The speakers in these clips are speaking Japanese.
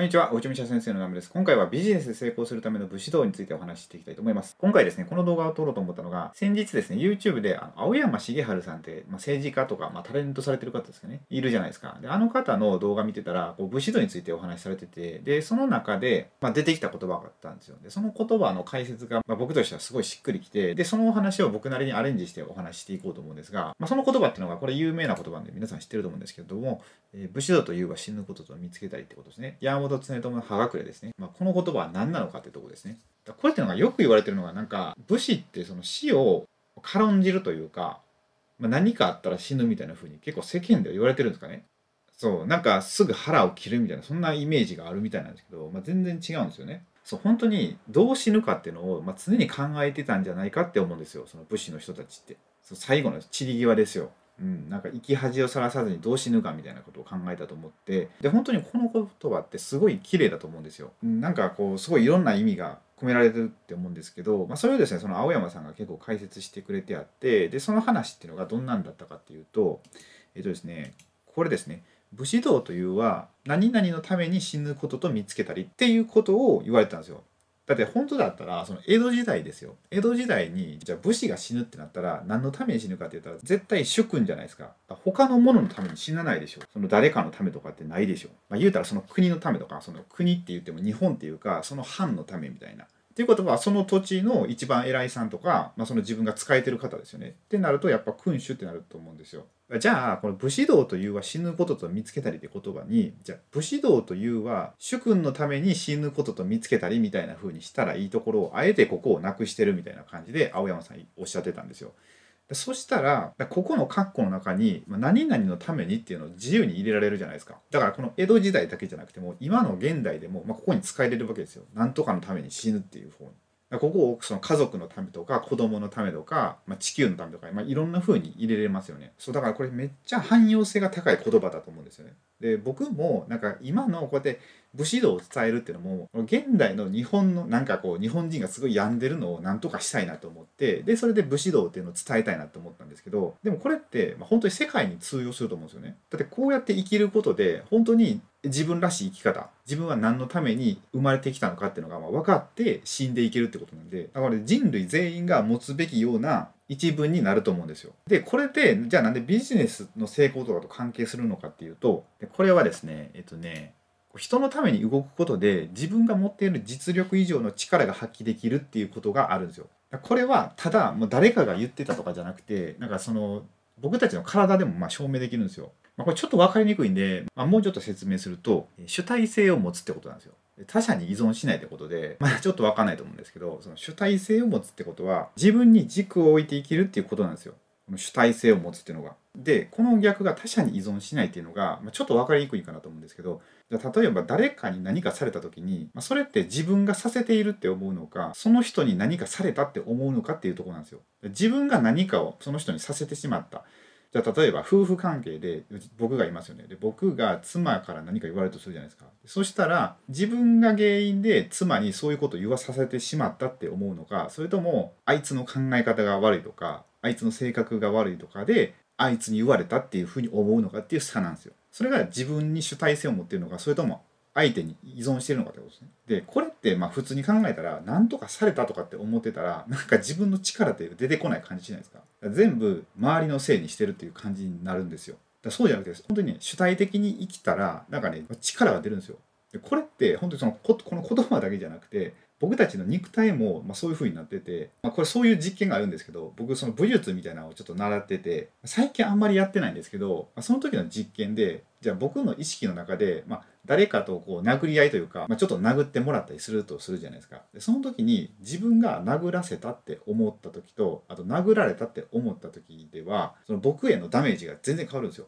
こんにちは、おうちみしゃ先生のナムです。今回はビジネスで成功するための武士道についてお話ししていきたいと思います。今回ですね、この動画を撮ろうと思ったのが、先日ですね、YouTube であの青山茂春さんって、まあ、政治家とか、まあ、タレントされてる方ですかね、いるじゃないですか。で、あの方の動画見てたら、こう武士道についてお話しされてて、で、その中で、まあ、出てきた言葉があったんですよ。で、その言葉の解説が、ま、僕としてはすごいしっくりきて、で、そのお話を僕なりにアレンジしてお話ししていこうと思うんですが、ま、その言葉っていうのが、これ有名な言葉で皆さん知ってると思うんですけれども、えー、武士道というは死ぬことと見つけたりってことですね。常友の葉隠れですね。まあ、この言葉は何なのかってとこですね。これっていうのがよく言われてるのが、なんか、武士ってその死を軽んじるというか、まあ、何かあったら死ぬみたいな風に結構世間では言われてるんですかね。そう、なんかすぐ腹を切るみたいな、そんなイメージがあるみたいなんですけど、まあ、全然違うんですよね。そう、本当にどう死ぬかっていうのを、まあ、常に考えてたんじゃないかって思うんですよ、その武士の人たちって。そう最後の散り際ですよ。うん、なんか生き恥をさらさずにどう死ぬかみたいなことを考えたと思ってで本当にこの言葉ってすごい綺麗だと思うんですよ。なんかこうすごいいろんな意味が込められてるって思うんですけど、まあ、それをですねその青山さんが結構解説してくれてあってでその話っていうのがどんなんだったかっていうとえっとですねこれですね武士道というは何々のために死ぬことと見つけたりっていうことを言われてたんですよ。だって本当だったらその江戸時代ですよ。江戸時代にじゃあ武士が死ぬってなったら何のために死ぬかって言ったら絶対主君じゃないですか。他の者ののために死なないでしょその誰かのためとかってないでしょ、まあ、言うたらその国のためとかその国って言っても日本っていうかその藩のためみたいな。っていうことはその土地の一番偉いさんとか、まあ、その自分が使えてる方ですよね。ってなるとやっぱ君主ってなると思うんですよ。じゃあこの武士道というは死ぬことと見つけたりって言葉にじゃあ武士道というは主君のために死ぬことと見つけたりみたいな風にしたらいいところをあえてここをなくしてるみたいな感じで青山さんおっしゃってたんですよ。でそしたらここの括弧の中に何々のためにっていうのを自由に入れられるじゃないですか。だからこの江戸時代だけじゃなくても今の現代でも、まあ、ここに使えれるわけですよ。何とかのために死ぬっていう方に。ここをその家族のためとか子供のためとか、まあ、地球のためとか、まあ、いろんな風に入れれますよね。そうだからこれめっちゃ汎用性が高い言葉だと思うんですよね。で僕もなんか今のこうやって武士道を伝えるっていうのも現代の日本のなんかこう日本人がすごい病んでるのをなんとかしたいなと思ってでそれで武士道っていうのを伝えたいなと思ったんですけどでもこれって、まあ、本当に世界に通用すると思うんですよねだってこうやって生きることで本当に自分らしい生き方自分は何のために生まれてきたのかっていうのがまあ分かって死んでいけるってことなんでだから人類全員が持つべきような一文になると思うんですよ。でこれでじゃあなんでビジネスの成功とかと関係するのかっていうとこれはですねえっとね人のために動くことで自分が持っている実力以上の力が発揮できるっていうことがあるんですよ。これはただもう誰かが言ってたとかじゃなくてなんかその僕たちの体でもまあ証明できるんですよ。まあ、これちょっと分かりにくいんで、まあ、もうちょっと説明すると主体性を持つってことなんですよ。他者に依存しないってことで、まだちょっと分かんないと思うんですけどその主体性を持つってことは自分に軸を置いて生きるっていうことなんですよ。主体性を持つっていうのが。でこの逆が他者に依存しないっていうのが、まあ、ちょっと分かりにくいかなと思うんですけど例えば誰かに何かされた時に、まあ、それって自分がさせているって思うのかその人に何かされたって思うのかっていうとこなんですよ。自分が何かをその人にさせてしまった。じゃあ例えば夫婦関係で僕がいますよね。で僕が妻から何か言われるとするじゃないですか。そしたら自分が原因で妻にそういうことを言わさせてしまったって思うのかそれともあいつの考え方が悪いとかあいつの性格が悪いとかであいつに言われたっていうふうに思うのかっていう差なんですよそれが自分に主体性を持ってるのかそれとも相手に依存してるのかってことですね。でこれってまあ普通に考えたら何とかされたとかって思ってたらなんか自分の力って出てこない感じしないですか全部周りのせいにしてるっていう感じになるんですよ。だそうじゃなくて本当にね主体的に生きたらなんかね力が出るんですよ。でこれって本当にそのここの言葉だけじゃなくて僕たちの肉体も、まあ、そういう風になってて、まあ、これそういう実験があるんですけど僕その武術みたいなのをちょっと習ってて最近あんまりやってないんですけど、まあ、その時の実験でじゃあ僕の意識の中で、まあ、誰かとこう殴り合いというか、まあ、ちょっと殴ってもらったりするとするじゃないですか。でその時に自分が殴らせたって思った時とあと殴られたって思った時ではその僕へのダメージが全然変わるんですよ。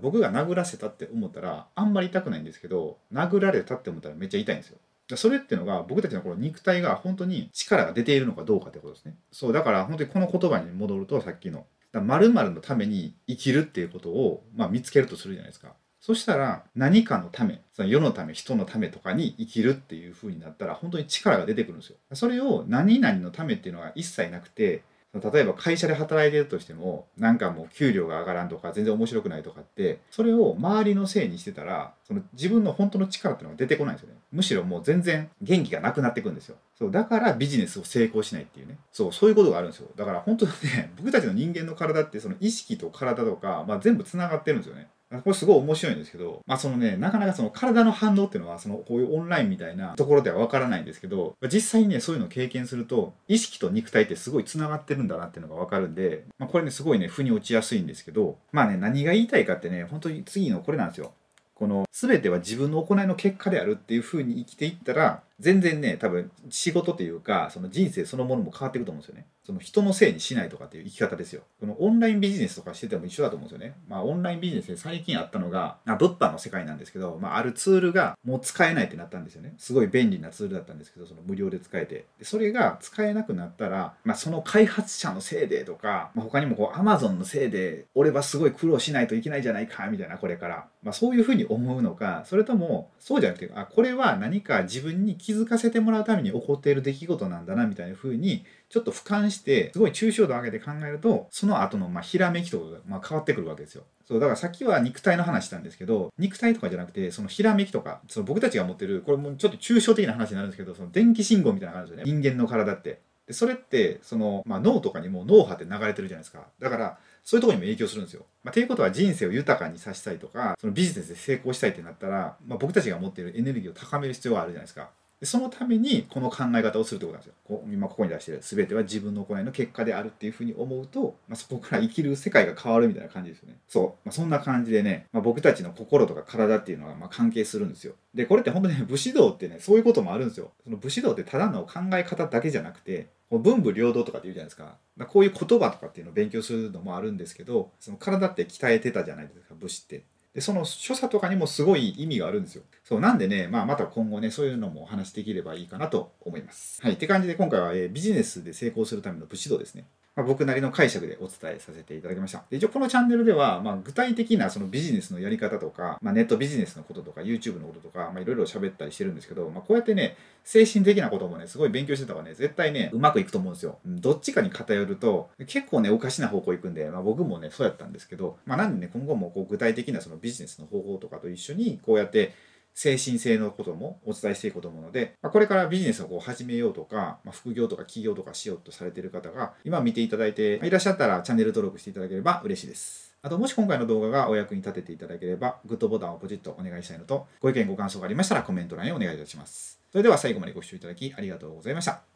僕が殴らせたって思ったらあんまり痛くないんですけど殴られたって思ったらめっちゃ痛いんですよ。それっていうのが僕たちのこの肉体が本当に力が出ているのかどうかってことですね。そうだから本当にこの言葉に戻るとさっきの〇〇のために生きるっていうことを、まあ、見つけるとするじゃないですか。そしたら何かのためその世のため人のためとかに生きるっていう風になったら本当に力が出てくるんですよ。それを何々のためっていうのは一切なくて例えば会社で働いてるとしてもなんかもう給料が上がらんとか全然面白くないとかってそれを周りのせいにしてたらその自分の本当の力っていうのが出てこないんですよね。むしろもう全然元気がなくなってくんですよ。そうだからビジネスを成功しないっていうね。そうそういうことがあるんですよ。だから本当にね僕たちの人間の体ってその意識と体とか、まあ、全部つながってるんですよね。これすごい面白いんですけど、まあそのね、なかなかその体の反応っていうのは、そのこういうオンラインみたいなところではわからないんですけど、実際にね、そういうのを経験すると、意識と肉体ってすごい繋がってるんだなっていうのがわかるんで、まあこれね、すごいね、腑に落ちやすいんですけど、まあね、何が言いたいかってね、本当に次のこれなんですよ。この全ては自分の行いの結果であるっていう風に生きていったら全然ね多分仕事というかその人生そのものも変わっていくと思うんですよね。その人のせいにしないとかっていう生き方ですよ。このオンラインビジネスとかしてても一緒だと思うんですよね。まあオンラインビジネスで最近あったのが、まあ、物販の世界なんですけど、まあ、あるツールがもう使えないってなったんですよね。すごい便利なツールだったんですけどその無料で使えて。でそれが使えなくなったら、まあ、その開発者のせいでとか、まあ、他にもこう Amazon のせいで俺はすごい苦労しないといけないじゃないかみたいなこれから。まあ、そういうふうに思うのかそれともそうじゃなくてあこれは何か自分に気づかせてもらうために起こっている出来事なんだなみたいなふうにちょっと俯瞰してすごい抽象度上げて考えるとその後のまひらめきとかがま変わってくるわけですよ。そうだからさっきは肉体の話したんですけど肉体とかじゃなくてそのひらめきとかその僕たちが持ってるこれもちょっと抽象的な話になるんですけどその電気信号みたいな感じですよね人間の体って。でそれってその、まあ、脳とかにも脳波って流れてるじゃないですかだからそういうとこにも影響するんですよ。まあ、いうことは人生を豊かにさせたいとかそのビジネスで成功したいってなったら、まあ、僕たちが持っているエネルギーを高める必要があるじゃないですか。でそのためにこの考え方をするってことなんですよ。こう今ここに出してる全ては自分の行いの結果であるっていうふうに思うと、まあ、そこから生きる世界が変わるみたいな感じですよね。そう。まあ、そんな感じでね、まあ、僕たちの心とか体っていうのがま関係するんですよ。で、これって本当にね、武士道ってね、そういうこともあるんですよ。その武士道ってただの考え方だけじゃなくて、文武両道とかって言うじゃないですか。まこういう言葉とかっていうのを勉強するのもあるんですけど、その体って鍛えてたじゃないですか、武士って。でその所作とかにもすごい意味があるんですよ。そうなんでね、まあ、また今後ねそういうのもお話できればいいかなと思います。はいって感じで今回は、えー、ビジネスで成功するための武士道ですね。まあ、僕なりの解釈でお伝えさせていただきました。で一応このチャンネルでは、まあ、具体的なそのビジネスのやり方とか、まあ、ネットビジネスのこととか YouTube のこととか、まあ、いろいろ喋ったりしてるんですけど、まあ、こうやってね精神的なこともねすごい勉強してた方がね絶対ねうまくいくと思うんですよ。どっちかに偏ると結構ねおかしな方向行くんで、まあ、僕もねそうやったんですけど、まあ、なんでね今後もこう具体的なそのビジネスの方法とかと一緒にこうやって精神性のこともお伝えしていこうと思うので、ま、これからビジネスをこう始めようとか、ま、副業とか起業とかしようとされている方が今見ていただいていらっしゃったらチャンネル登録していただければ嬉しいです。あと、もし今回の動画がお役に立てていただければ、グッドボタンをポチッとお願いしたいのと、ご意見ご感想がありましたらコメント欄へお願いいたします。それでは最後までご視聴いただきありがとうございました。